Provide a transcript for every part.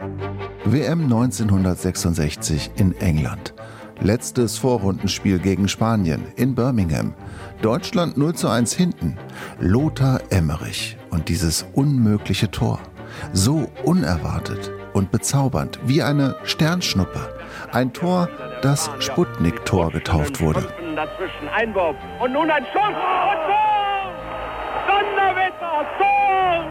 WM 1966 in England. Letztes Vorrundenspiel gegen Spanien in Birmingham. Deutschland 0 zu 1 hinten. Lothar Emmerich und dieses unmögliche Tor. So unerwartet und bezaubernd wie eine Sternschnuppe. Ein Tor, das Sputnik-Tor getauft wurde. Dazwischen Einwurf und nun ein Schuss und Tor! Donnerwetter, Tor!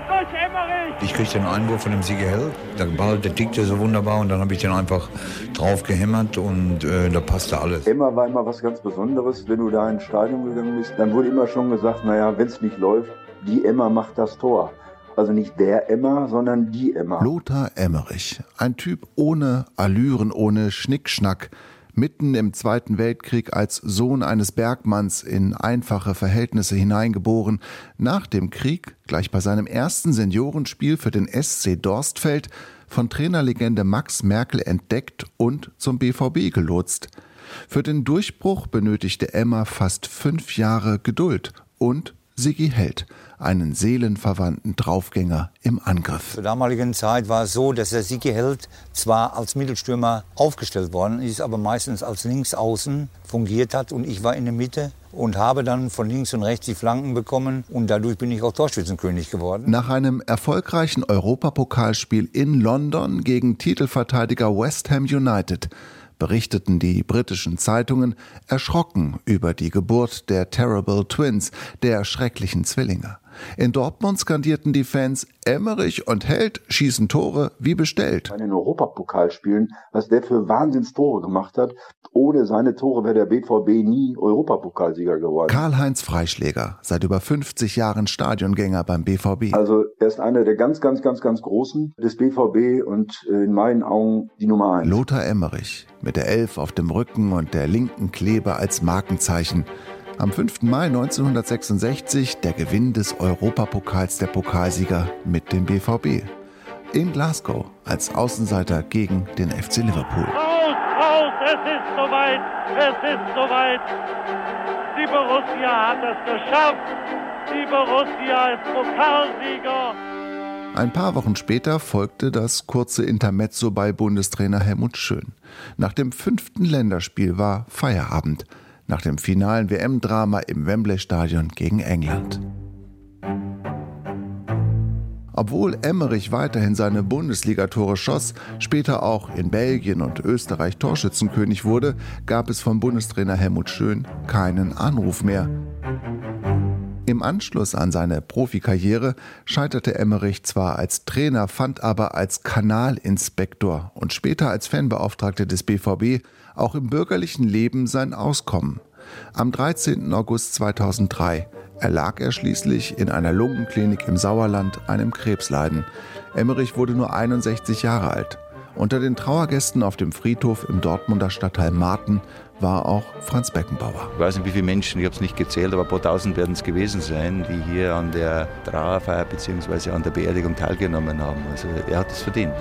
Ich kriegte den Einwurf von dem Sieger Hell. Der Ball, der tickte so wunderbar und dann habe ich den einfach drauf gehämmert und äh, da passte alles. Emma war immer was ganz Besonderes. Wenn du da ins Stadion gegangen bist, dann wurde immer schon gesagt, naja, wenn es nicht läuft, die Emma macht das Tor. Also nicht der Emma, sondern die Emma. Lothar Emmerich, ein Typ ohne Allüren, ohne Schnickschnack, mitten im Zweiten Weltkrieg als Sohn eines Bergmanns in einfache Verhältnisse hineingeboren, nach dem Krieg, gleich bei seinem ersten Seniorenspiel für den SC Dorstfeld, von Trainerlegende Max Merkel entdeckt und zum BVB gelotst. Für den Durchbruch benötigte Emma fast fünf Jahre Geduld und Sigi Held, einen seelenverwandten Draufgänger im Angriff. Zur damaligen Zeit war es so, dass der Sigi Held zwar als Mittelstürmer aufgestellt worden ist, aber meistens als Linksaußen fungiert hat und ich war in der Mitte und habe dann von links und rechts die Flanken bekommen und dadurch bin ich auch Torschützenkönig geworden. Nach einem erfolgreichen Europapokalspiel in London gegen Titelverteidiger West Ham United berichteten die britischen Zeitungen erschrocken über die Geburt der Terrible Twins, der schrecklichen Zwillinge. In Dortmund skandierten die Fans, Emmerich und Held schießen Tore wie bestellt. In den Europapokalspielen, was der für Wahnsinnstore gemacht hat, ohne seine Tore wäre der BVB nie Europapokalsieger geworden. Karl-Heinz Freischläger, seit über 50 Jahren Stadiongänger beim BVB. Also er ist einer der ganz, ganz, ganz, ganz Großen des BVB und in meinen Augen die Nummer eins. Lothar Emmerich mit der Elf auf dem Rücken und der linken Kleber als Markenzeichen. Am 5. Mai 1966 der Gewinn des Europapokals der Pokalsieger mit dem BVB. In Glasgow als Außenseiter gegen den FC Liverpool. Raus, raus, es ist soweit, es ist soweit. Die Borussia hat es geschafft. Die Borussia ist Pokalsieger. Ein paar Wochen später folgte das kurze Intermezzo bei Bundestrainer Helmut Schön. Nach dem fünften Länderspiel war Feierabend nach dem finalen WM-Drama im Wembley-Stadion gegen England. Obwohl Emmerich weiterhin seine Bundesligatore schoss, später auch in Belgien und Österreich Torschützenkönig wurde, gab es vom Bundestrainer Helmut Schön keinen Anruf mehr. Im Anschluss an seine Profikarriere scheiterte Emmerich zwar als Trainer, fand aber als Kanalinspektor und später als Fanbeauftragter des BVB auch im bürgerlichen Leben sein Auskommen. Am 13. August 2003 erlag er schließlich in einer Lungenklinik im Sauerland einem Krebsleiden. Emmerich wurde nur 61 Jahre alt. Unter den Trauergästen auf dem Friedhof im Dortmunder Stadtteil Marten war auch Franz Beckenbauer. Ich weiß nicht, wie viele Menschen, ich habe es nicht gezählt, aber ein paar tausend werden es gewesen sein, die hier an der Trauerfeier bzw. an der Beerdigung teilgenommen haben. Also er hat es verdient.